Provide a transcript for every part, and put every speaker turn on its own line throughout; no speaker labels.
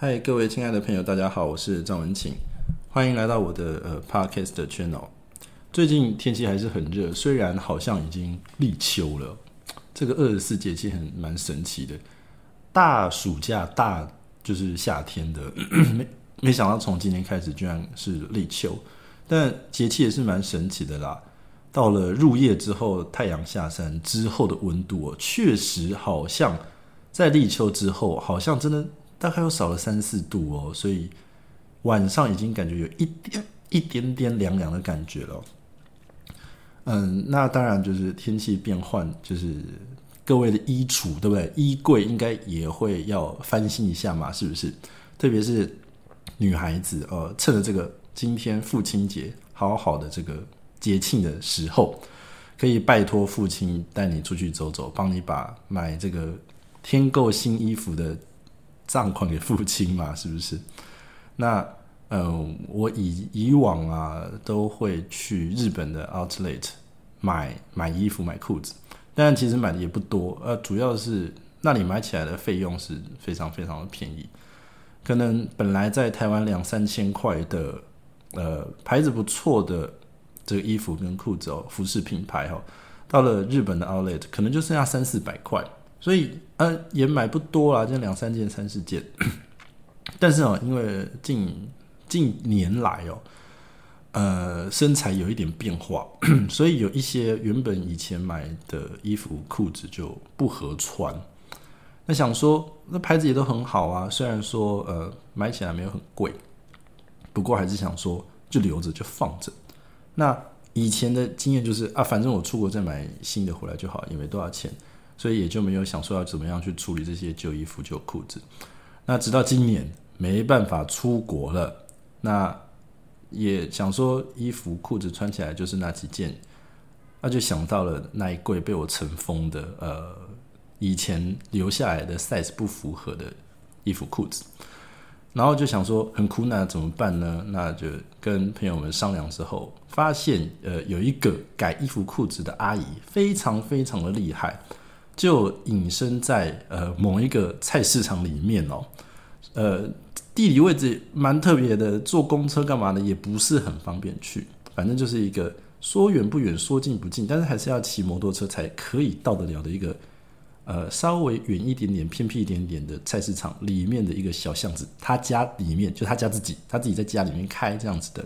嗨，各位亲爱的朋友，大家好，我是张文琴，欢迎来到我的呃 podcast channel。最近天气还是很热，虽然好像已经立秋了，这个二十四节气很蛮神奇的。大暑假大就是夏天的，没没想到从今天开始居然是立秋，但节气也是蛮神奇的啦。到了入夜之后，太阳下山之后的温度哦，确实好像在立秋之后，好像真的。大概又少了三四度哦，所以晚上已经感觉有一点一点点凉凉的感觉了。嗯，那当然就是天气变换，就是各位的衣橱对不对？衣柜应该也会要翻新一下嘛，是不是？特别是女孩子呃，趁着这个今天父亲节好好的这个节庆的时候，可以拜托父亲带你出去走走，帮你把买这个添购新衣服的。账款给付清嘛，是不是？那嗯，我以以往啊都会去日本的 Outlet 买买衣服、买裤子，但其实买的也不多。呃，主要是那里买起来的费用是非常非常的便宜，可能本来在台湾两三千块的呃牌子不错的这个衣服跟裤子哦，服饰品牌哦，到了日本的 Outlet 可能就剩下三四百块。所以，呃，也买不多啦，就两三件、三四件。但是哦，因为近近年来哦，呃，身材有一点变化，所以有一些原本以前买的衣服、裤子就不合穿。那想说，那牌子也都很好啊，虽然说呃买起来没有很贵，不过还是想说就留着就放着。那以前的经验就是啊，反正我出国再买新的回来就好，也没多少钱。所以也就没有想说要怎么样去处理这些旧衣服、旧裤子。那直到今年没办法出国了，那也想说衣服、裤子穿起来就是那几件，那就想到了那一柜被我尘封的呃以前留下来的 size 不符合的衣服、裤子，然后就想说很苦恼怎么办呢？那就跟朋友们商量之后，发现呃有一个改衣服、裤子的阿姨非常非常的厉害。就隐身在呃某一个菜市场里面哦，呃地理位置蛮特别的，坐公车干嘛的也不是很方便去，反正就是一个说远不远，说近不近，但是还是要骑摩托车才可以到得了的一个呃稍微远一点点、偏僻一点点的菜市场里面的一个小巷子。他家里面就他家自己，他自己在家里面开这样子的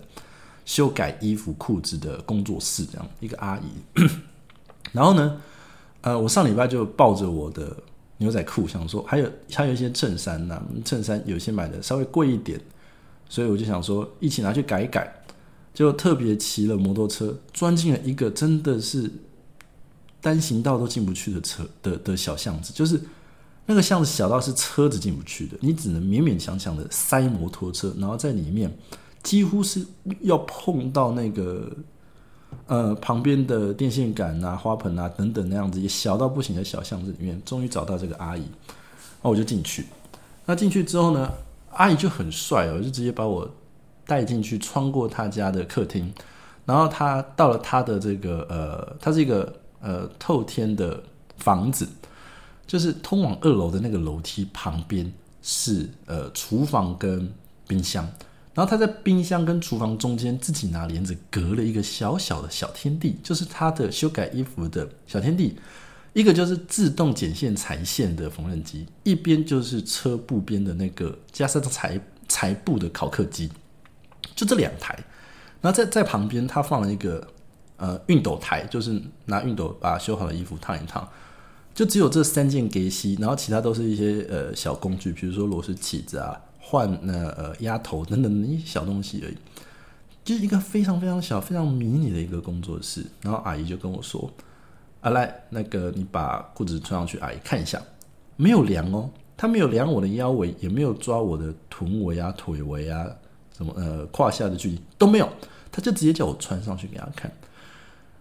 修改衣服裤子的工作室，这样一个阿姨，然后呢？呃，我上礼拜就抱着我的牛仔裤，想说还有还有一些衬衫呐，衬衫有些买的稍微贵一点，所以我就想说一起拿去改改，就特别骑了摩托车钻进了一个真的是单行道都进不去的车的的小巷子，就是那个巷子小到是车子进不去的，你只能勉勉强强的塞摩托车，然后在里面几乎是要碰到那个。呃，旁边的电线杆啊、花盆啊等等那样子，也小到不行的小巷子里面，终于找到这个阿姨，那我就进去。那进去之后呢，阿姨就很帅哦，就直接把我带进去，穿过她家的客厅，然后她到了她的这个呃，它是一个呃透天的房子，就是通往二楼的那个楼梯旁边是呃厨房跟冰箱。然后他在冰箱跟厨房中间自己拿帘子隔了一个小小的小天地，就是他的修改衣服的小天地。一个就是自动剪线裁线的缝纫机，一边就是车布边的那个加上裁裁布的考克机，就这两台。然后在在旁边，他放了一个呃熨斗台，就是拿熨斗把修好的衣服烫一烫。就只有这三件给洗，然后其他都是一些呃小工具，比如说螺丝起子啊。换那呃压头等等一些小东西而已，就是一个非常非常小、非常迷你的一个工作室。然后阿姨就跟我说：“啊，来，那个你把裤子穿上去，阿姨看一下。”没有量哦，他没有量我的腰围，也没有抓我的臀围啊、腿围啊，什么呃胯下的距离都没有，他就直接叫我穿上去给他看。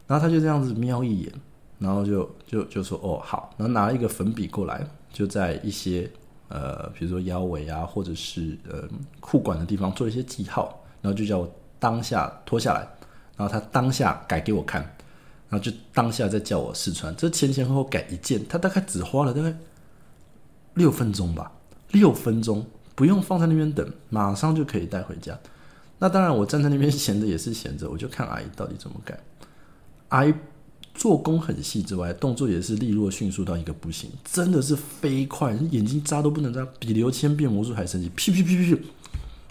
然后他就这样子瞄一眼，然后就就就说：“哦，好。”然后拿了一个粉笔过来，就在一些。呃，比如说腰围啊，或者是呃裤管的地方做一些记号，然后就叫我当下脱下来，然后他当下改给我看，然后就当下再叫我试穿。这前前后后改一件，他大概只花了大概六分钟吧，六分钟不用放在那边等，马上就可以带回家。那当然，我站在那边闲着也是闲着，我就看阿姨到底怎么改。阿姨做工很细之外，动作也是利落迅速到一个不行，真的是飞快，眼睛眨都不能眨，比刘谦变魔术还神奇。屁屁屁屁，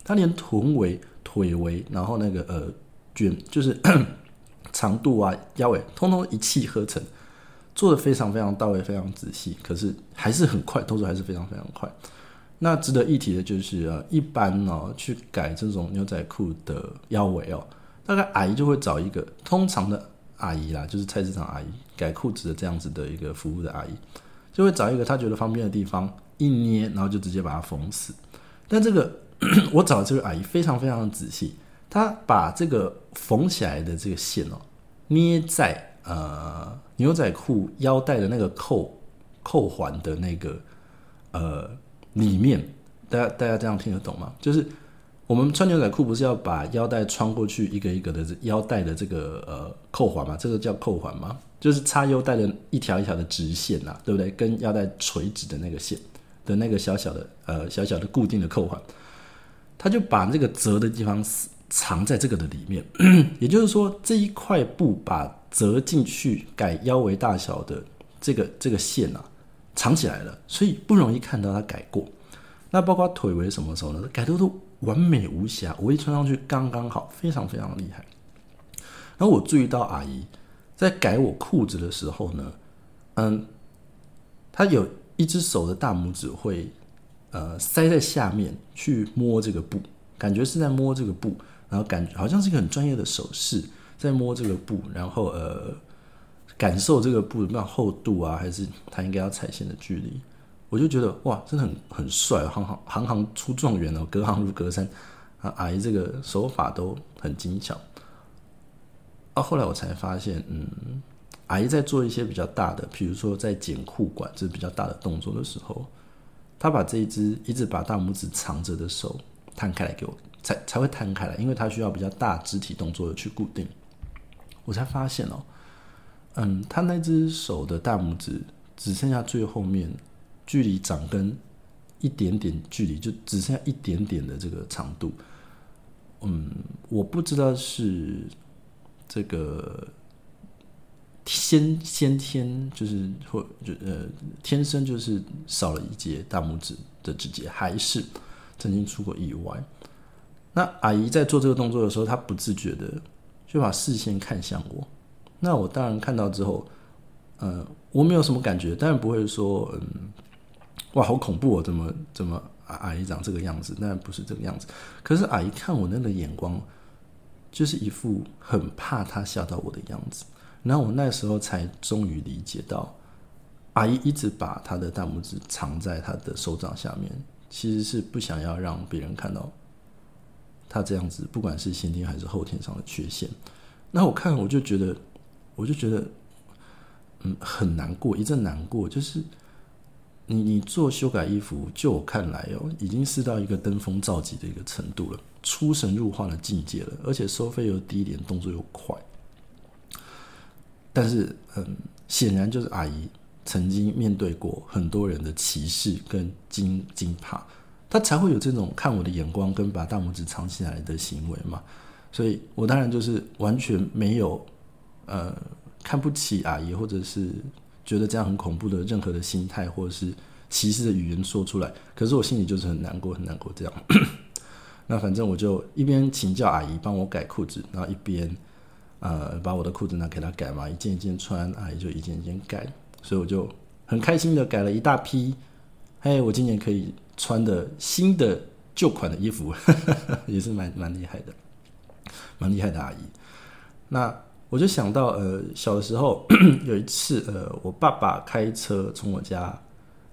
他连臀围、腿围，然后那个呃卷，就是 长度啊、腰围，通通一气呵成，做的非常非常到位，非常仔细。可是还是很快，动作还是非常非常快。那值得一提的就是啊，一般呢去改这种牛仔裤的腰围哦，大概矮就会找一个通常的。阿姨啦，就是菜市场阿姨改裤子的这样子的一个服务的阿姨，就会找一个她觉得方便的地方一捏，然后就直接把它缝死。但这个 我找的这个阿姨非常非常的仔细，她把这个缝起来的这个线哦，捏在呃牛仔裤腰带的那个扣扣环的那个呃里面，大家大家这样听得懂吗？就是。我们穿牛仔裤不是要把腰带穿过去一个一个的腰带的这个呃扣环嘛？这个叫扣环吗？就是插腰带的一条一条的直线呐，对不对？跟腰带垂直的那个线的那个小小的呃小小的固定的扣环，他就把这个折的地方藏在这个的里面，也就是说这一块布把折进去改腰围大小的这个这个线啊藏起来了，所以不容易看到它改过。那包括腿围什么时候呢？改的都。完美无瑕，我一穿上去刚刚好，非常非常厉害。然后我注意到阿姨在改我裤子的时候呢，嗯，她有一只手的大拇指会呃塞在下面去摸这个布，感觉是在摸这个布，然后感觉好像是一个很专业的手势，在摸这个布，然后呃感受这个布的厚度啊，还是它应该要踩线的距离。我就觉得哇，真的很很帅，行行行行出状元哦，隔行如隔山啊！阿姨这个手法都很精巧。啊，后来我才发现，嗯，阿姨在做一些比较大的，比如说在剪裤管这比较大的动作的时候，她把这一只一直把大拇指藏着的手摊开来给我，才才会摊开来，因为她需要比较大肢体动作的去固定。我才发现哦，嗯，她那只手的大拇指只剩下最后面。距离掌根一点点距离，就只剩下一点点的这个长度。嗯，我不知道是这个先先天就是或就呃天生就是少了一节大拇指的指节，还是曾经出过意外。那阿姨在做这个动作的时候，她不自觉的就把视线看向我。那我当然看到之后，呃，我没有什么感觉，当然不会说嗯。哇，好恐怖哦！怎么怎么阿姨长这个样子？那不是这个样子。可是阿姨看我那个眼光，就是一副很怕他吓到我的样子。然后我那时候才终于理解到，阿姨一直把她的大拇指藏在她的手掌下面，其实是不想要让别人看到她这样子，不管是先天还是后天上的缺陷。那我看我就觉得，我就觉得，嗯，很难过，一阵难过，就是。你你做修改衣服，就我看来哦，已经是到一个登峰造极的一个程度了，出神入化的境界了，而且收费又低廉，动作又快。但是，嗯，显然就是阿姨曾经面对过很多人的歧视跟惊惊怕，她才会有这种看我的眼光跟把大拇指藏起来的行为嘛。所以我当然就是完全没有呃看不起阿姨，或者是。觉得这样很恐怖的任何的心态或者是歧视的语言说出来，可是我心里就是很难过，很难过。这样，那反正我就一边请教阿姨帮我改裤子，然后一边呃把我的裤子拿给她改嘛，一件一件穿，阿姨就一件一件改，所以我就很开心的改了一大批，嘿，我今年可以穿的新的旧款的衣服，也是蛮蛮厉害的，蛮厉害的阿姨。那。我就想到，呃，小的时候 有一次，呃，我爸爸开车从我家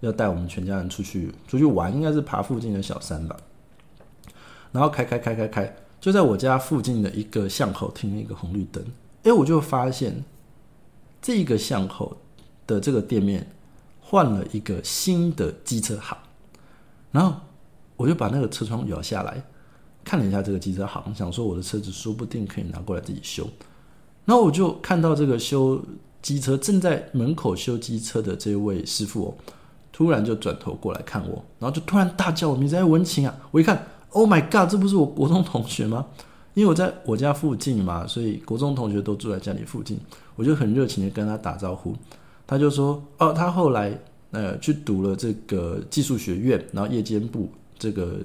要带我们全家人出去出去玩，应该是爬附近的小山吧。然后开开开开开，就在我家附近的一个巷口停了一个红绿灯。哎，我就发现这个巷口的这个店面换了一个新的机车行，然后我就把那个车窗摇下来看了一下这个机车行，想说我的车子说不定可以拿过来自己修。然后我就看到这个修机车正在门口修机车的这位师傅哦，突然就转头过来看我，然后就突然大叫我名字，哎，文晴啊！我一看，Oh my god，这不是我国中同学吗？因为我在我家附近嘛，所以国中同学都住在家里附近，我就很热情的跟他打招呼。他就说，哦，他后来呃去读了这个技术学院，然后夜间部这个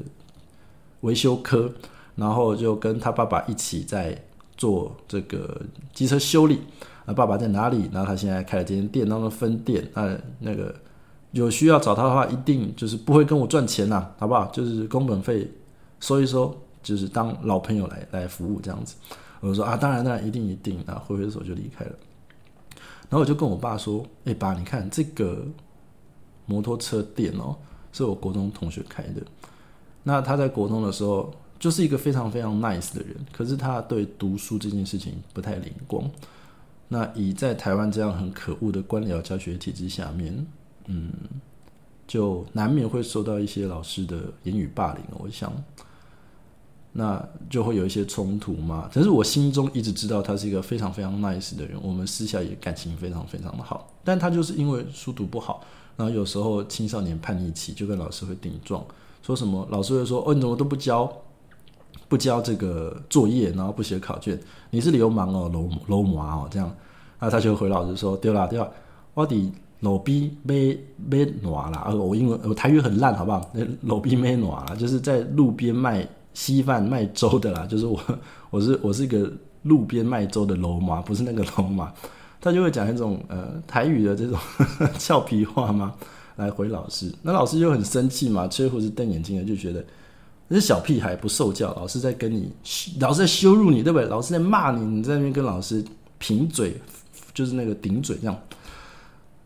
维修科，然后就跟他爸爸一起在做这个机车修理。啊，爸爸在哪里？然后他现在开了间店当中分店。啊，那个有需要找他的话，一定就是不会跟我赚钱呐，好不好？就是工本费收一收，就是当老朋友来来服务这样子。我说啊，当然当然，一定一定。啊，挥挥手就离开了。然后我就跟我爸说：“哎，爸，你看这个摩托车店哦，是我国中同学开的。那他在国中的时候就是一个非常非常 nice 的人，可是他对读书这件事情不太灵光。”那以在台湾这样很可恶的官僚教学体制下面，嗯，就难免会受到一些老师的言语霸凌。我想，那就会有一些冲突嘛。但是我心中一直知道他是一个非常非常 nice 的人，我们私下也感情非常非常的好。但他就是因为书读不好，然后有时候青少年叛逆期就跟老师会顶撞，说什么老师会说：“哦，你怎么都不教？”不交这个作业，然后不写考卷，你是流氓哦，楼楼麻哦，这样，那他就回老师说：对了丢了，我的老逼没没暖了。我英文我台语很烂，好不好？那老逼没暖了，就是在路边卖稀饭卖粥的啦。就是我我是我是一个路边卖粥的楼麻，不是那个楼麻。他就会讲一种呃台语的这种 俏皮话嘛，来回老师。那老师就很生气嘛，吹胡子瞪眼睛的，就觉得。是小屁孩不受教，老师在跟你，老师在羞辱你，对不对？老师在骂你，你在那边跟老师贫嘴，就是那个顶嘴这样。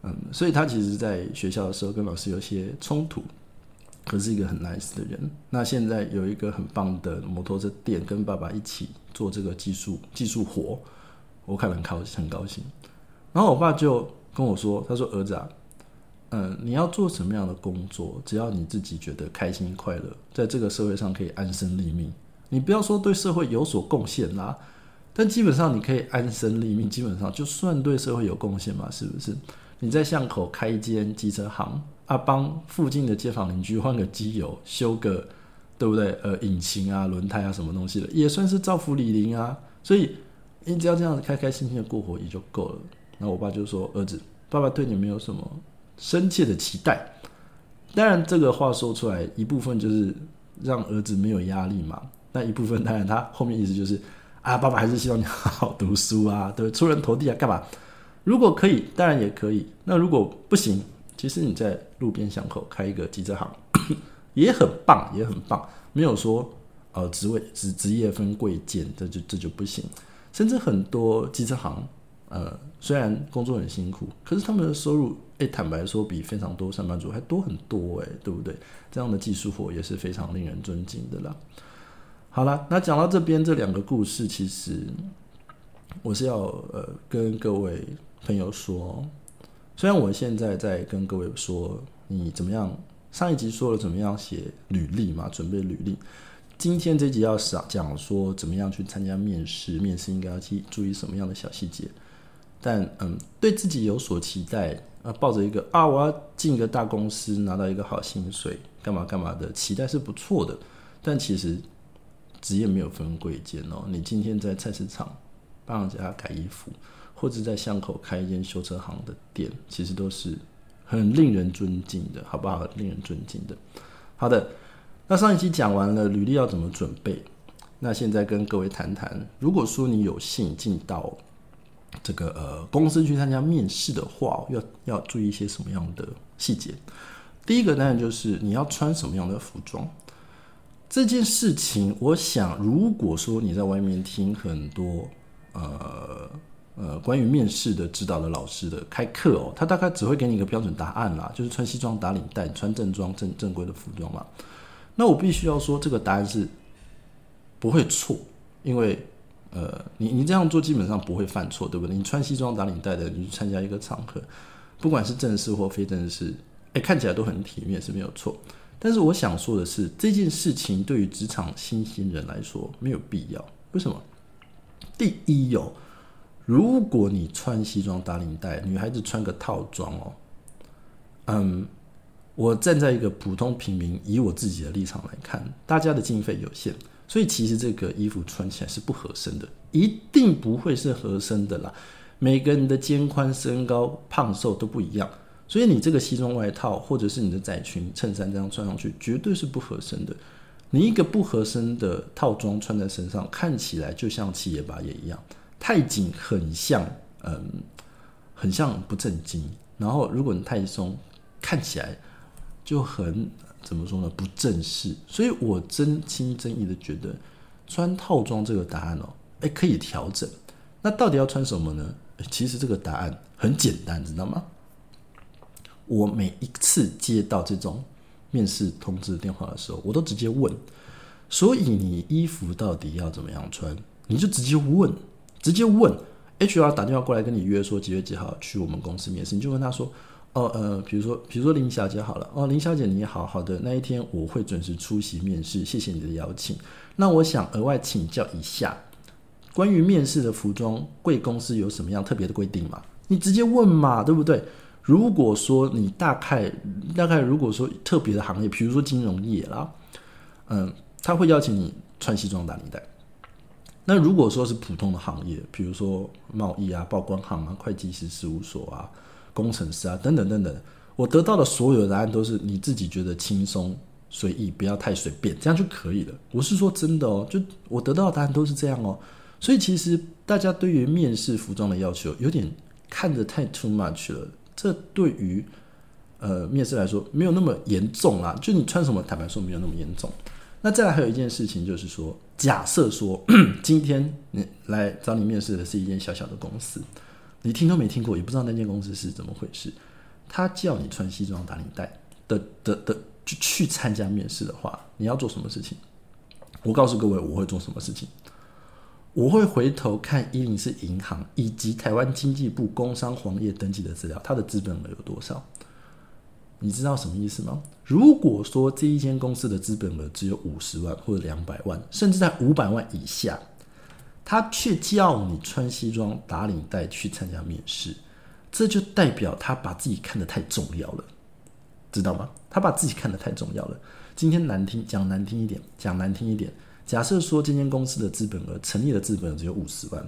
嗯，所以他其实在学校的时候跟老师有些冲突，可是一个很 nice 的人。那现在有一个很棒的摩托车店，跟爸爸一起做这个技术技术活，我看了很高很高兴。然后我爸就跟我说，他说：“儿子啊。”嗯，你要做什么样的工作？只要你自己觉得开心快乐，在这个社会上可以安身立命。你不要说对社会有所贡献啦，但基本上你可以安身立命，基本上就算对社会有贡献嘛，是不是？你在巷口开一间机车行啊，帮附近的街坊邻居换个机油，修个对不对？呃，引擎啊、轮胎啊什么东西的，也算是造福李林啊。所以你只要这样子开开心心的过活也就够了。然后我爸就说：“儿子，爸爸对你没有什么。”深切的期待，当然这个话说出来，一部分就是让儿子没有压力嘛。那一部分当然他后面意思就是啊，爸爸还是希望你好好读书啊，对，出人头地啊，干嘛？如果可以，当然也可以。那如果不行，其实你在路边巷口开一个机车行 也很棒，也很棒。没有说呃职位职职业分贵贱，这就这就不行。甚至很多机车行。呃，虽然工作很辛苦，可是他们的收入，哎，坦白说比非常多上班族还多很多，哎，对不对？这样的技术活也是非常令人尊敬的啦。好了，那讲到这边这两个故事，其实我是要呃跟各位朋友说，虽然我现在在跟各位说你怎么样，上一集说了怎么样写履历嘛，准备履历，今天这集要讲讲说怎么样去参加面试，面试应该要去注意什么样的小细节。但嗯，对自己有所期待啊，抱着一个啊，我要进一个大公司，拿到一个好薪水，干嘛干嘛的期待是不错的。但其实职业没有分贵贱哦。你今天在菜市场帮人家改衣服，或者在巷口开一间修车行的店，其实都是很令人尊敬的，好不好？令人尊敬的。好的，那上一期讲完了履历要怎么准备，那现在跟各位谈谈，如果说你有幸进到。这个呃，公司去参加面试的话，要要注意一些什么样的细节？第一个当然就是你要穿什么样的服装。这件事情，我想，如果说你在外面听很多呃呃关于面试的指导的老师的开课哦，他大概只会给你一个标准答案啦，就是穿西装打领带，穿正装正正规的服装嘛。那我必须要说，这个答案是不会错，因为。呃，你你这样做基本上不会犯错，对不对？你穿西装打领带的，你去参加一个场合，不管是正式或非正式，哎，看起来都很体面是没有错。但是我想说的是，这件事情对于职场新兴人来说没有必要。为什么？第一，有如果你穿西装打领带，女孩子穿个套装哦，嗯，我站在一个普通平民，以我自己的立场来看，大家的经费有限，所以其实这个衣服穿起来是不合身的，一定不会是合身的啦。每个人的肩宽、身高、胖瘦都不一样，所以你这个西装外套或者是你的窄裙、衬衫这样穿上去，绝对是不合身的。你一个不合身的套装穿在身上，看起来就像七爷八爷一样，太紧很像，嗯，很像不正经。然后如果你太松，看起来就很怎么说呢？不正式。所以我真心真意的觉得，穿套装这个答案哦，哎，可以调整。那到底要穿什么呢？其实这个答案很简单，知道吗？我每一次接到这种面试通知电话的时候，我都直接问。所以你衣服到底要怎么样穿？你就直接问，直接问 HR 打电话过来跟你约说几月几号去我们公司面试，你就问他说：“哦呃，比如说比如说林小姐好了，哦林小姐你好，好的那一天我会准时出席面试，谢谢你的邀请。那我想额外请教一下。”关于面试的服装，贵公司有什么样特别的规定吗？你直接问嘛，对不对？如果说你大概大概，如果说特别的行业，比如说金融业啦，嗯，他会邀请你穿西装打领带。那如果说是普通的行业，比如说贸易啊、报关行啊、会计师事务所啊、工程师啊等等等等，我得到的所有答案都是你自己觉得轻松随意，不要太随便，这样就可以了。我是说真的哦，就我得到的答案都是这样哦。所以其实大家对于面试服装的要求有点看得太 too much 了，这对于呃面试来说没有那么严重啦。就你穿什么，坦白说没有那么严重。那再来还有一件事情就是说，假设说 今天你来找你面试的是一间小小的公司，你听都没听过，也不知道那间公司是怎么回事，他叫你穿西装打领带的的的去去参加面试的话，你要做什么事情？我告诉各位，我会做什么事情。我会回头看一零四银行以及台湾经济部工商黄业登记的资料，它的资本额有多少？你知道什么意思吗？如果说这一间公司的资本额只有五十万或者两百万，甚至在五百万以下，他却叫你穿西装打领带去参加面试，这就代表他把自己看得太重要了，知道吗？他把自己看得太重要了。今天难听讲难听一点，讲难听一点。假设说今天公司的资本额成立的资本额只有五十万，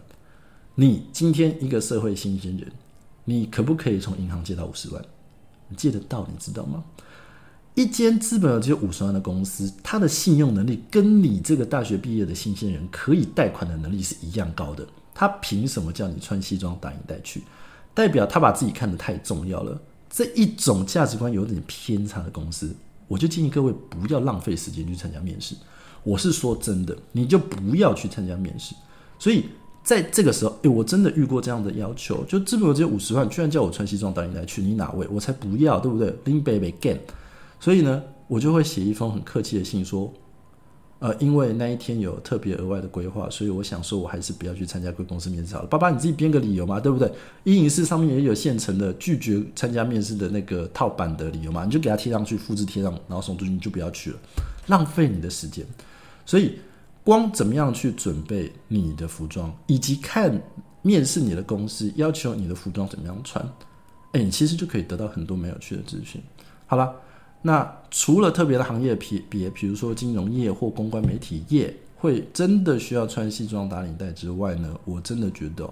你今天一个社会新鲜人，你可不可以从银行借到五十万？你借得到，你知道吗？一间资本额只有五十万的公司，它的信用能力跟你这个大学毕业的新鲜人可以贷款的能力是一样高的。他凭什么叫你穿西装打领带去？代表他把自己看得太重要了。这一种价值观有点偏差的公司，我就建议各位不要浪费时间去参加面试。我是说真的，你就不要去参加面试。所以在这个时候，诶，我真的遇过这样的要求，就资本额只有五十万，居然叫我穿西装打领带去，你哪位？我才不要，对不对？林北北 gain。所以呢，我就会写一封很客气的信说，呃，因为那一天有特别额外的规划，所以我想说，我还是不要去参加贵公司面试好了。爸爸，你自己编个理由嘛，对不对？一影视上面也有现成的拒绝参加面试的那个套版的理由嘛，你就给他贴上去，复制贴上，然后送出去，你就不要去了，浪费你的时间。所以，光怎么样去准备你的服装，以及看面试你的公司要求你的服装怎么样穿，哎，你其实就可以得到很多没有趣的资讯。好了，那除了特别的行业别别，比如说金融业或公关媒体业，会真的需要穿西装打领带之外呢，我真的觉得，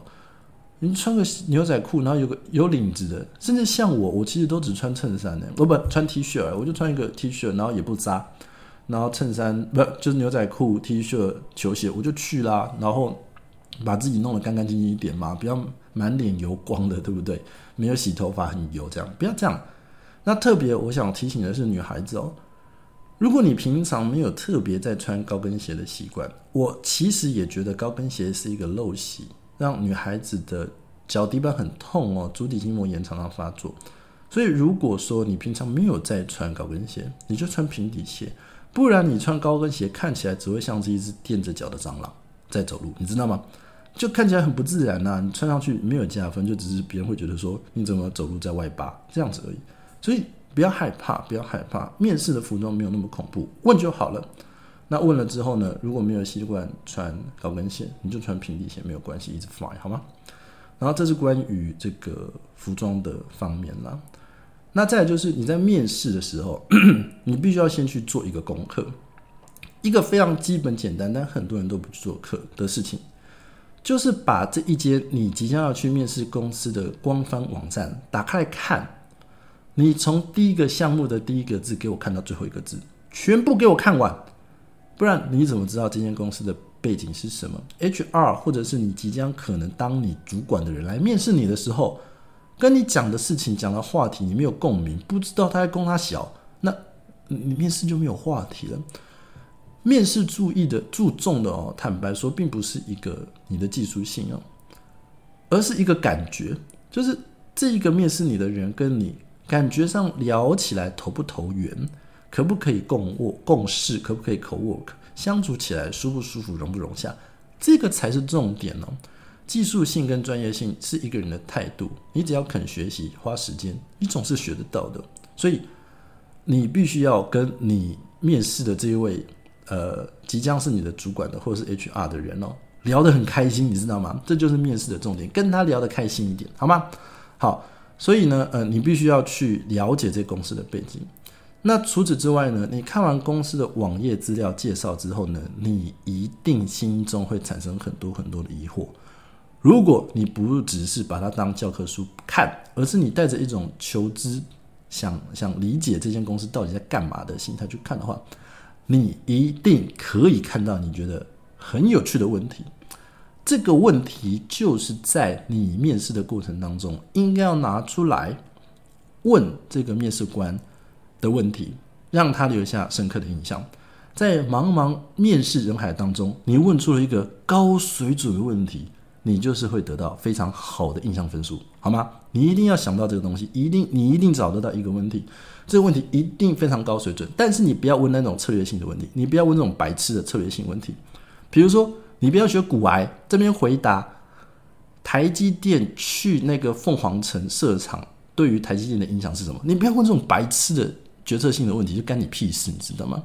你穿个牛仔裤，然后有个有领子的，甚至像我，我其实都只穿衬衫的，我不穿 T 恤，我就穿一个 T 恤，然后也不扎。然后衬衫不就是牛仔裤、T 恤、球鞋，我就去啦。然后把自己弄得干干净净一点嘛，不要满脸油光的，对不对？没有洗头发很油，这样不要这样。那特别我想提醒的是女孩子哦，如果你平常没有特别在穿高跟鞋的习惯，我其实也觉得高跟鞋是一个陋习，让女孩子的脚底板很痛哦，足底筋膜炎常常发作。所以如果说你平常没有在穿高跟鞋，你就穿平底鞋。不然你穿高跟鞋看起来只会像是一只垫着脚的蟑螂在走路，你知道吗？就看起来很不自然呐。你穿上去没有加分，就只是别人会觉得说你怎么走路在外八这样子而已。所以不要害怕，不要害怕，面试的服装没有那么恐怖，问就好了。那问了之后呢，如果没有习惯穿高跟鞋，你就穿平底鞋没有关系，一直 fly 好吗？然后这是关于这个服装的方面啦。那再就是你在面试的时候，你必须要先去做一个功课，一个非常基本简单，但很多人都不去做课的事情，就是把这一间你即将要去面试公司的官方网站打开来看，你从第一个项目的第一个字给我看到最后一个字，全部给我看完，不然你怎么知道这间公司的背景是什么？HR 或者是你即将可能当你主管的人来面试你的时候。跟你讲的事情、讲的话题，你没有共鸣，不知道他在供他小，那你面试就没有话题了。面试注意的、注重的哦，坦白说，并不是一个你的技术性哦，而是一个感觉，就是这一个面试你的人跟你感觉上聊起来投不投缘，可不可以共握共事，可不可以 co work，相处起来舒不舒服，融不融洽，这个才是重点哦。技术性跟专业性是一个人的态度，你只要肯学习、花时间，你总是学得到的。所以你必须要跟你面试的这一位，呃，即将是你的主管的或者是 HR 的人哦，聊得很开心，你知道吗？这就是面试的重点，跟他聊得开心一点，好吗？好，所以呢，呃，你必须要去了解这公司的背景。那除此之外呢，你看完公司的网页资料介绍之后呢，你一定心中会产生很多很多的疑惑。如果你不只是把它当教科书看，而是你带着一种求知、想想理解这间公司到底在干嘛的心态去看的话，你一定可以看到你觉得很有趣的问题。这个问题就是在你面试的过程当中，应该要拿出来问这个面试官的问题，让他留下深刻的印象。在茫茫面试人海当中，你问出了一个高水准的问题。你就是会得到非常好的印象分数，好吗？你一定要想到这个东西，一定你一定找得到一个问题，这个问题一定非常高水准。但是你不要问那种策略性的问题，你不要问那种白痴的策略性问题。比如说，你不要学古癌这边回答台积电去那个凤凰城设厂对于台积电的影响是什么？你不要问这种白痴的决策性的问题，就干你屁事，你知道吗？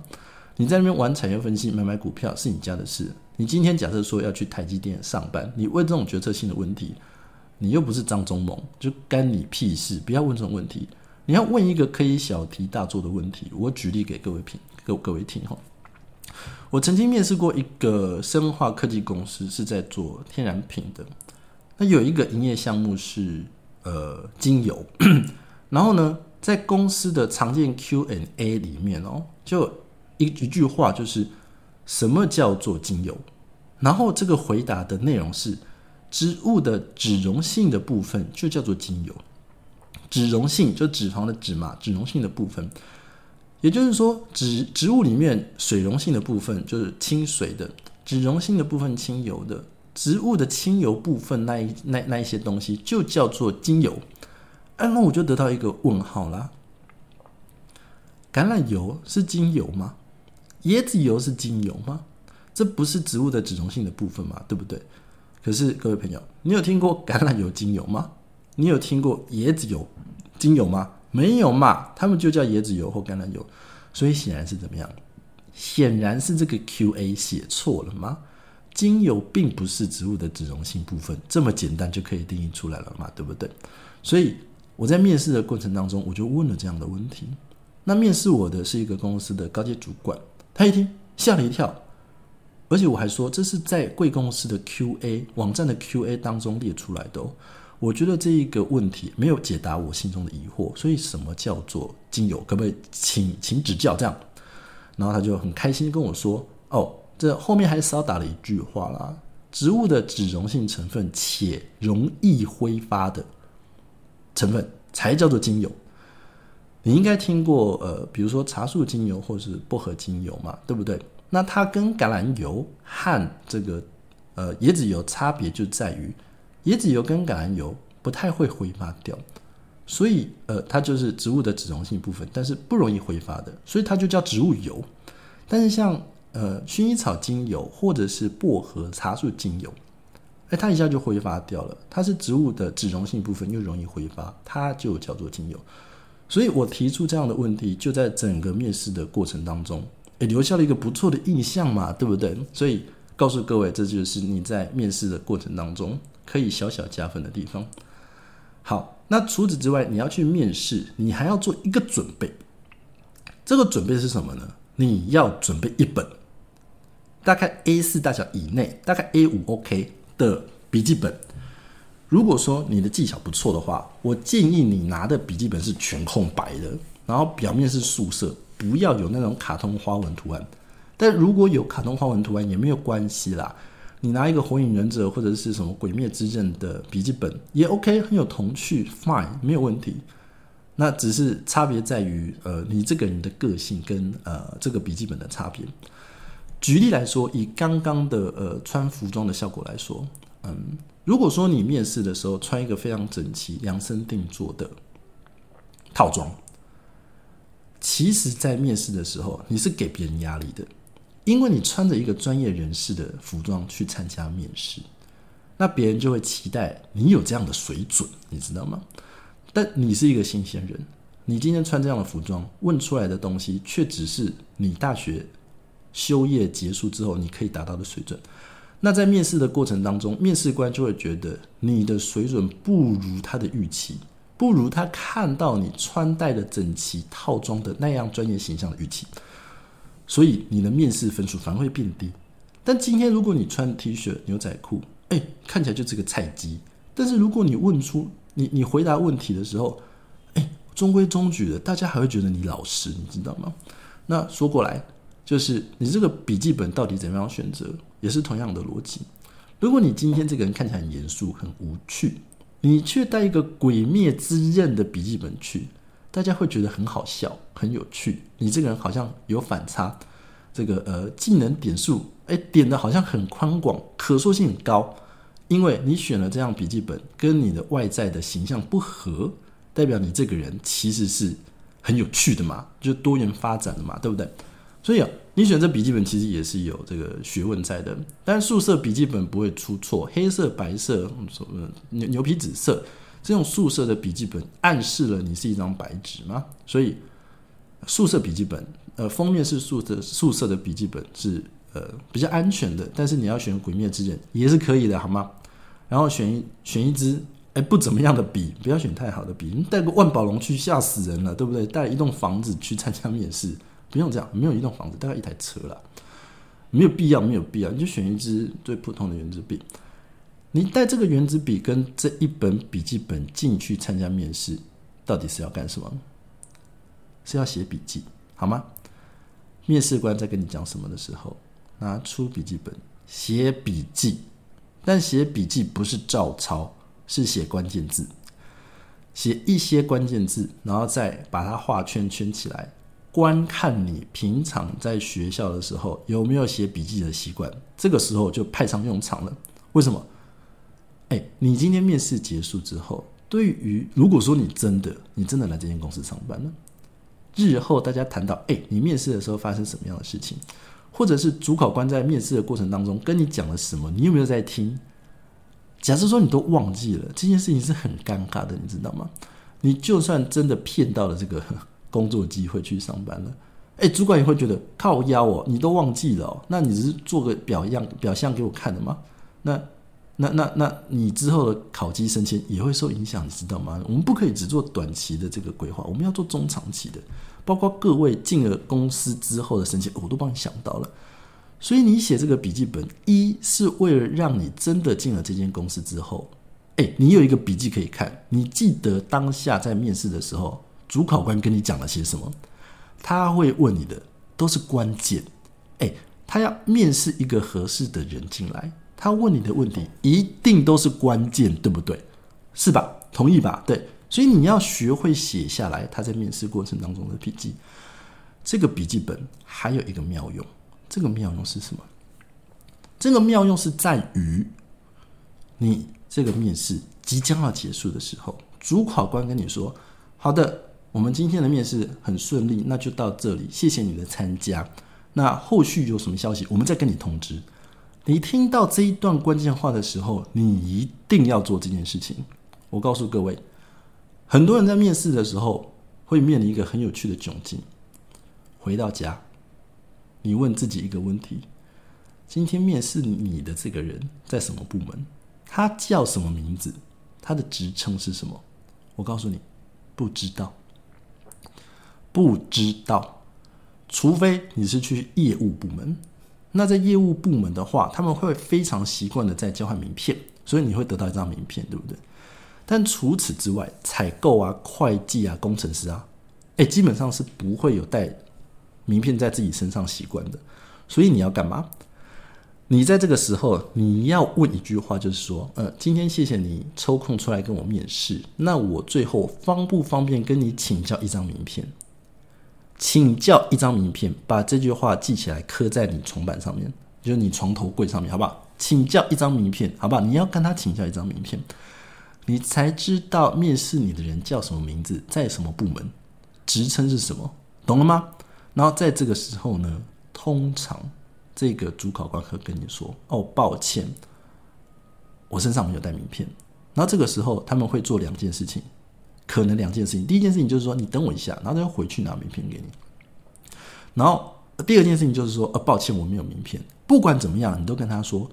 你在那边玩产业分析、买买股票是你家的事。你今天假设说要去台积电上班，你问这种决策性的问题，你又不是张忠谋，就干你屁事！不要问这种问题，你要问一个可以小题大做的问题。我举例给各位听，各各位听哈。我曾经面试过一个生化科技公司，是在做天然品的。那有一个营业项目是呃精油，然后呢，在公司的常见 Q&A 里面哦，就一一句话就是什么叫做精油？然后这个回答的内容是，植物的脂溶性的部分就叫做精油，脂溶性就脂肪的脂嘛，脂溶性的部分，也就是说，植植物里面水溶性的部分就是清水的，脂溶性的部分清油的，植物的清油部分那一那那一些东西就叫做精油。哎，那我就得到一个问号啦，橄榄油是精油吗？椰子油是精油吗？这不是植物的脂溶性的部分嘛，对不对？可是各位朋友，你有听过橄榄油精油吗？你有听过椰子油精油吗？没有嘛，他们就叫椰子油或橄榄油。所以显然是怎么样？显然是这个 Q&A 写错了吗？精油并不是植物的脂溶性部分，这么简单就可以定义出来了嘛，对不对？所以我在面试的过程当中，我就问了这样的问题。那面试我的是一个公司的高级主管，他一听吓了一跳。而且我还说，这是在贵公司的 Q&A 网站的 Q&A 当中列出来的。哦。我觉得这一个问题没有解答我心中的疑惑，所以什么叫做精油？可不可以请请指教？这样，然后他就很开心跟我说：“哦，这后面还少打了一句话啦，植物的脂溶性成分且容易挥发的成分才叫做精油。你应该听过呃，比如说茶树精油或是薄荷精油嘛，对不对？”那它跟橄榄油和这个呃椰子油差别就在于，椰子油跟橄榄油不太会挥发掉，所以呃它就是植物的脂溶性部分，但是不容易挥发的，所以它就叫植物油。但是像呃薰衣草精油或者是薄荷茶树精油，哎它一下就挥发掉了，它是植物的脂溶性部分又容易挥发，它就叫做精油。所以我提出这样的问题，就在整个面试的过程当中。也留下了一个不错的印象嘛，对不对？所以告诉各位，这就是你在面试的过程当中可以小小加分的地方。好，那除此之外，你要去面试，你还要做一个准备。这个准备是什么呢？你要准备一本大概 A 四大小以内，大概 A 五 OK 的笔记本。如果说你的技巧不错的话，我建议你拿的笔记本是全空白的，然后表面是素色，不要有那种卡通花纹图案。但如果有卡通花纹图案也没有关系啦。你拿一个火影忍者或者是什么鬼灭之刃的笔记本也 OK，很有童趣，fine，没有问题。那只是差别在于，呃，你这个人的个性跟呃这个笔记本的差别。举例来说，以刚刚的呃穿服装的效果来说，嗯，如果说你面试的时候穿一个非常整齐、量身定做的套装，其实在面试的时候你是给别人压力的。因为你穿着一个专业人士的服装去参加面试，那别人就会期待你有这样的水准，你知道吗？但你是一个新鲜人，你今天穿这样的服装，问出来的东西却只是你大学修业结束之后你可以达到的水准。那在面试的过程当中，面试官就会觉得你的水准不如他的预期，不如他看到你穿戴的整齐套装的那样专业形象的预期。所以你的面试分数反而会变低。但今天如果你穿 T 恤、牛仔裤，哎，看起来就是个菜鸡。但是如果你问出你你回答问题的时候，哎，中规中矩的，大家还会觉得你老实，你知道吗？那说过来，就是你这个笔记本到底怎么样选择，也是同样的逻辑。如果你今天这个人看起来很严肃、很无趣，你却带一个鬼灭之刃的笔记本去。大家会觉得很好笑、很有趣。你这个人好像有反差，这个呃技能点数，哎点的好像很宽广，可塑性很高。因为你选了这样笔记本，跟你的外在的形象不合，代表你这个人其实是很有趣的嘛，就多元发展的嘛，对不对？所以啊，你选这笔记本其实也是有这个学问在的。但是素色笔记本不会出错，黑色、白色、什么牛牛皮紫色。这种素色的笔记本暗示了你是一张白纸吗？所以素色笔记本，呃，封面是素色素色的笔记本是呃比较安全的。但是你要选鬼灭之刃也是可以的，好吗？然后选一选一支哎不怎么样的笔，不要选太好的笔。你带个万宝龙去吓死人了，对不对？带一栋房子去参加面试，不用这样，没有一栋房子，大概一台车了，没有必要，没有必要，你就选一支最普通的圆珠笔。你带这个圆珠笔跟这一本笔记本进去参加面试，到底是要干什么？是要写笔记，好吗？面试官在跟你讲什么的时候，拿出笔记本写笔记，但写笔记不是照抄，是写关键字，写一些关键字，然后再把它画圈圈起来，观看你平常在学校的时候有没有写笔记的习惯，这个时候就派上用场了。为什么？哎，你今天面试结束之后，对于如果说你真的你真的来这间公司上班了，日后大家谈到哎，你面试的时候发生什么样的事情，或者是主考官在面试的过程当中跟你讲了什么，你有没有在听？假设说你都忘记了这件事情是很尴尬的，你知道吗？你就算真的骗到了这个 工作机会去上班了，哎，主管也会觉得靠腰哦，你都忘记了哦，那你是做个表样表象给我看的吗？那。那那那你之后的考级升迁也会受影响，你知道吗？我们不可以只做短期的这个规划，我们要做中长期的。包括各位进了公司之后的升迁，我都帮你想到了。所以你写这个笔记本，一是为了让你真的进了这间公司之后，哎，你有一个笔记可以看，你记得当下在面试的时候，主考官跟你讲了些什么，他会问你的都是关键。哎，他要面试一个合适的人进来。他问你的问题一定都是关键，对不对？是吧？同意吧？对，所以你要学会写下来他在面试过程当中的笔记。这个笔记本还有一个妙用，这个妙用是什么？这个妙用是在于你这个面试即将要结束的时候，主考官跟你说：“好的，我们今天的面试很顺利，那就到这里，谢谢你的参加。那后续有什么消息，我们再跟你通知。”你听到这一段关键话的时候，你一定要做这件事情。我告诉各位，很多人在面试的时候会面临一个很有趣的窘境。回到家，你问自己一个问题：今天面试你的这个人在什么部门？他叫什么名字？他的职称是什么？我告诉你，不知道，不知道，除非你是去业务部门。那在业务部门的话，他们会非常习惯的在交换名片，所以你会得到一张名片，对不对？但除此之外，采购啊、会计啊、工程师啊，哎，基本上是不会有带名片在自己身上习惯的。所以你要干嘛？你在这个时候你要问一句话，就是说，呃，今天谢谢你抽空出来跟我面试，那我最后方不方便跟你请教一张名片？请教一张名片，把这句话记起来，刻在你床板上面，就是你床头柜上面，好不好？请教一张名片，好不好？你要跟他请教一张名片，你才知道面试你的人叫什么名字，在什么部门，职称是什么，懂了吗？然后在这个时候呢，通常这个主考官会跟你说：“哦，抱歉，我身上没有带名片。”然后这个时候他们会做两件事情。可能两件事情，第一件事情就是说，你等我一下，然后他要回去拿名片给你。然后第二件事情就是说，呃，抱歉，我没有名片。不管怎么样，你都跟他说，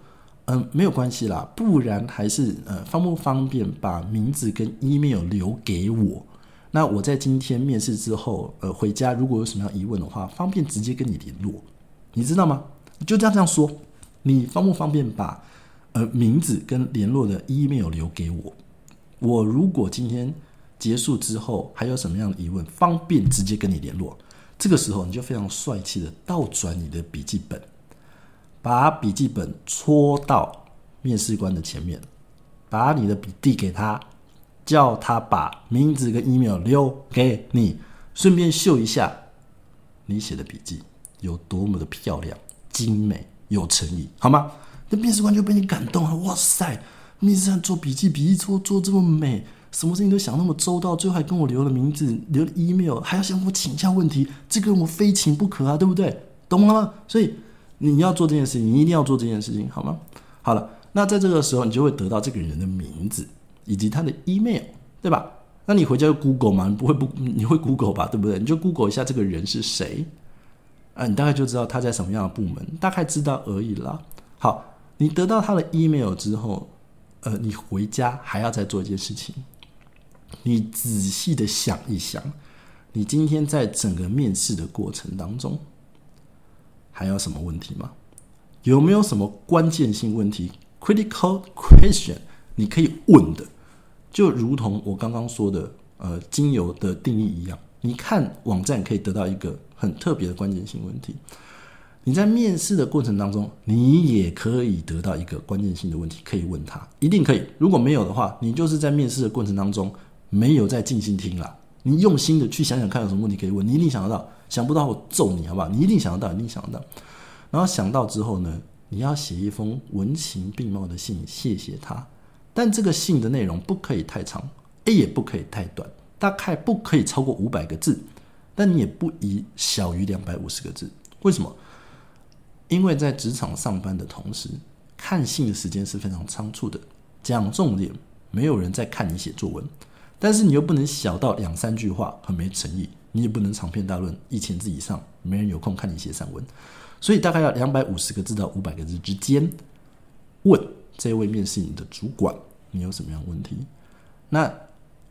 嗯，没有关系啦，不然还是呃，方不方便把名字跟 email 留给我？那我在今天面试之后，呃，回家如果有什么样疑问的话，方便直接跟你联络，你知道吗？就这样这样说，你方不方便把呃名字跟联络的 email 留给我？我如果今天。结束之后还有什么样的疑问，方便直接跟你联络。这个时候你就非常帅气的倒转你的笔记本，把笔记本戳到面试官的前面，把你的笔递给他，叫他把名字跟 email 留给你，顺便秀一下你写的笔记有多么的漂亮、精美、有诚意，好吗？那面试官就被你感动了。哇塞，面试官做笔记，笔记做做这么美。什么事情都想那么周到，最后还跟我留了名字，留了 email，还要向我请教问题，这个我非请不可啊，对不对？懂了吗？所以你要做这件事情，你一定要做这件事情，好吗？好了，那在这个时候，你就会得到这个人的名字以及他的 email，对吧？那你回家就 Google 嘛，你不会不你会 Google 吧，对不对？你就 Google 一下这个人是谁啊，你大概就知道他在什么样的部门，大概知道而已啦。好，你得到他的 email 之后，呃，你回家还要再做一件事情。你仔细的想一想，你今天在整个面试的过程当中，还有什么问题吗？有没有什么关键性问题 （critical question） 你可以问的？就如同我刚刚说的，呃，精油的定义一样，你看网站可以得到一个很特别的关键性问题。你在面试的过程当中，你也可以得到一个关键性的问题，可以问他，一定可以。如果没有的话，你就是在面试的过程当中。没有在静心听了，你用心的去想想看有什么问题可以问，你一定想得到，想不到我揍你好不好？你一定想得到，一定想得到。然后想到之后呢，你要写一封文情并茂的信，谢谢他。但这个信的内容不可以太长也不可以太短，大概不可以超过五百个字，但你也不宜小于两百五十个字。为什么？因为在职场上班的同时，看信的时间是非常仓促的，讲重点，没有人在看你写作文。但是你又不能小到两三句话很没诚意，你也不能长篇大论一千字以上，没人有空看你写散文，所以大概要两百五十个字到五百个字之间，问这位面试你的主管你有什么样问题？那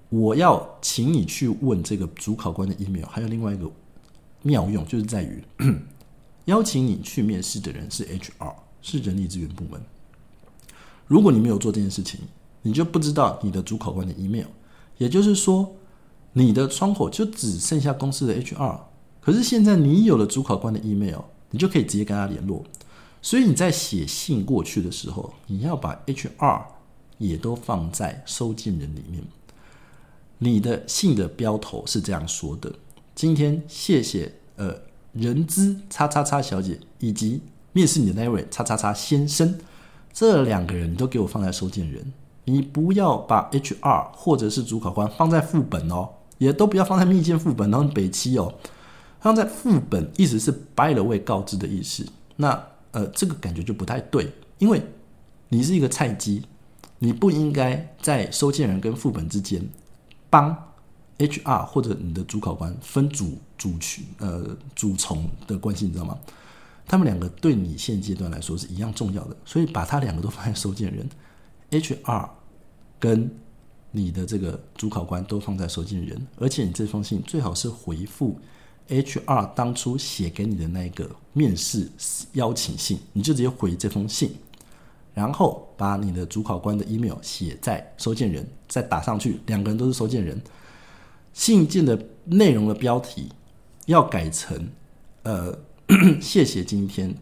我要请你去问这个主考官的 email，还有另外一个妙用就是在于 邀请你去面试的人是 HR，是人力资源部门。如果你没有做这件事情，你就不知道你的主考官的 email。也就是说，你的窗口就只剩下公司的 HR，可是现在你有了主考官的 email，你就可以直接跟他联络。所以你在写信过去的时候，你要把 HR 也都放在收件人里面。你的信的标头是这样说的：今天谢谢呃人资叉叉叉小姐以及面试你的那位叉叉叉先生，这两个人都给我放在收件人。你不要把 HR 或者是主考官放在副本哦，也都不要放在密件副本，然后北七哦，放在副本，意思是 by the way 告知的意思。那呃，这个感觉就不太对，因为你是一个菜鸡，你不应该在收件人跟副本之间帮 HR 或者你的主考官分主主群呃主从的关系，你知道吗？他们两个对你现阶段来说是一样重要的，所以把他两个都放在收件人。HR 跟你的这个主考官都放在收件人，而且你这封信最好是回复 HR 当初写给你的那个面试邀请信，你就直接回这封信，然后把你的主考官的 email 写在收件人，再打上去，两个人都是收件人。信件的内容的标题要改成呃，谢谢今天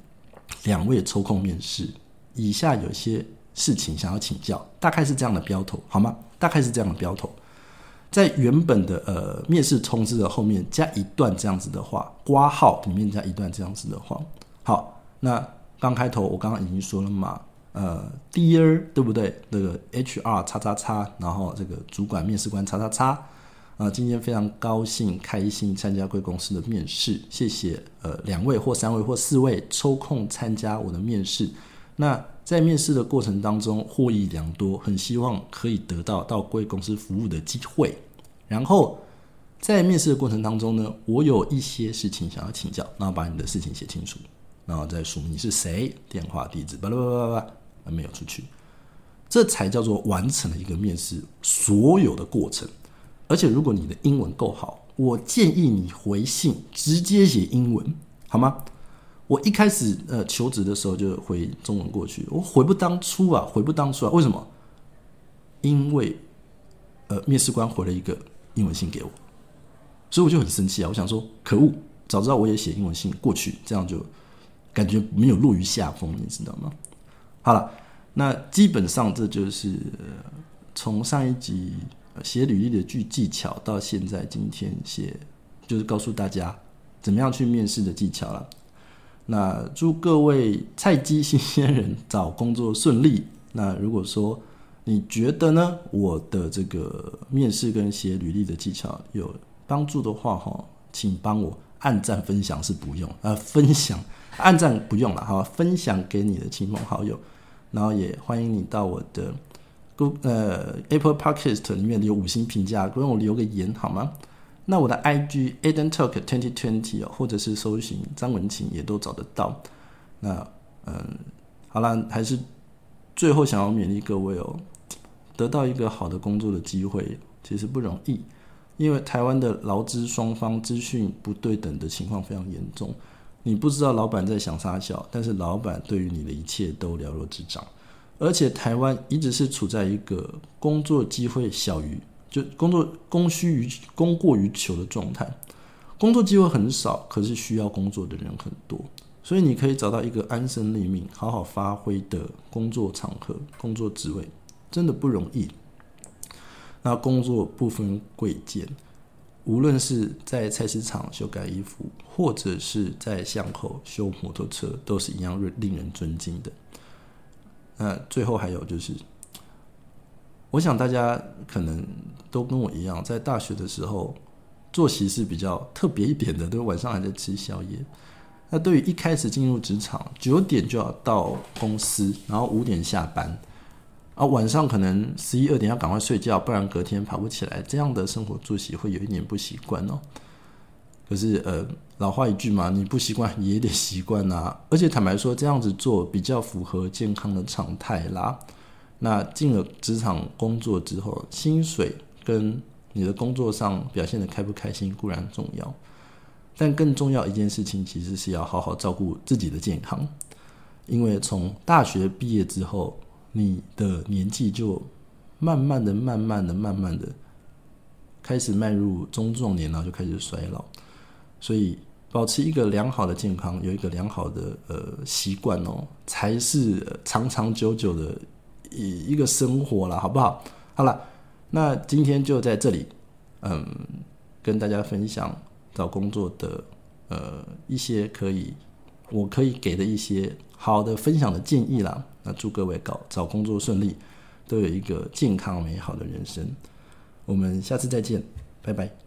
两位抽空面试，以下有些事情想要请教，大概是这样的标头，好吗？大概是这样的标头，在原本的呃面试通知的后面加一段这样子的话，挂号里面加一段这样子的话。好，那刚开头我刚刚已经说了嘛，呃，Dear 对不对？那个 HR 叉叉叉，然后这个主管面试官叉叉叉，啊，今天非常高兴开心参加贵公司的面试，谢谢呃两位或三位或四位抽空参加我的面试，那。在面试的过程当中获益良多，很希望可以得到到贵公司服务的机会。然后在面试的过程当中呢，我有一些事情想要请教，然后把你的事情写清楚，然后再署你是谁、电话、地址，巴拉巴拉巴拉，没有出去，这才叫做完成了一个面试所有的过程。而且如果你的英文够好，我建议你回信直接写英文，好吗？我一开始呃求职的时候就回中文过去，我悔不当初啊，悔不当初啊！为什么？因为呃面试官回了一个英文信给我，所以我就很生气啊！我想说，可恶，早知道我也写英文信过去，这样就感觉没有落于下风，你知道吗？好了，那基本上这就是从上一集写履历的句技巧到现在今天写，就是告诉大家怎么样去面试的技巧了。那祝各位菜鸡新鲜人找工作顺利。那如果说你觉得呢，我的这个面试跟写履历的技巧有帮助的话，哈，请帮我按赞分享是不用，呃，分享按赞不用了，好，分享给你的亲朋好友，然后也欢迎你到我的 Go 呃 Apple Podcast 里面有五星评价，给我留个言好吗？那我的 IG Eden Talk Twenty Twenty 哦，或者是搜寻张文琴也都找得到。那嗯，好了，还是最后想要勉励各位哦，得到一个好的工作的机会其实不容易，因为台湾的劳资双方资讯不对等的情况非常严重。你不知道老板在想啥小，但是老板对于你的一切都了若指掌。而且台湾一直是处在一个工作机会小于。就工作供需于供过于求的状态，工作机会很少，可是需要工作的人很多，所以你可以找到一个安身立命、好好发挥的工作场合、工作职位，真的不容易。那工作不分贵贱，无论是在菜市场修改衣服，或者是在巷口修摩托车，都是一样令人尊敬的。那最后还有就是。我想大家可能都跟我一样，在大学的时候作息是比较特别一点的，都晚上还在吃宵夜。那对于一开始进入职场，九点就要到公司，然后五点下班，啊，晚上可能十一二点要赶快睡觉，不然隔天爬不起来。这样的生活作息会有一点不习惯哦。可是呃，老话一句嘛，你不习惯也得习惯啊。而且坦白说，这样子做比较符合健康的常态啦。那进了职场工作之后，薪水跟你的工作上表现的开不开心固然重要，但更重要一件事情其实是要好好照顾自己的健康，因为从大学毕业之后，你的年纪就慢慢的、慢慢的、慢慢的开始迈入中壮年，然后就开始衰老，所以保持一个良好的健康，有一个良好的呃习惯哦，才是长长久久的。一一个生活了，好不好？好了，那今天就在这里，嗯，跟大家分享找工作的呃一些可以，我可以给的一些好的分享的建议啦。那祝各位搞找工作顺利，都有一个健康美好的人生。我们下次再见，拜拜。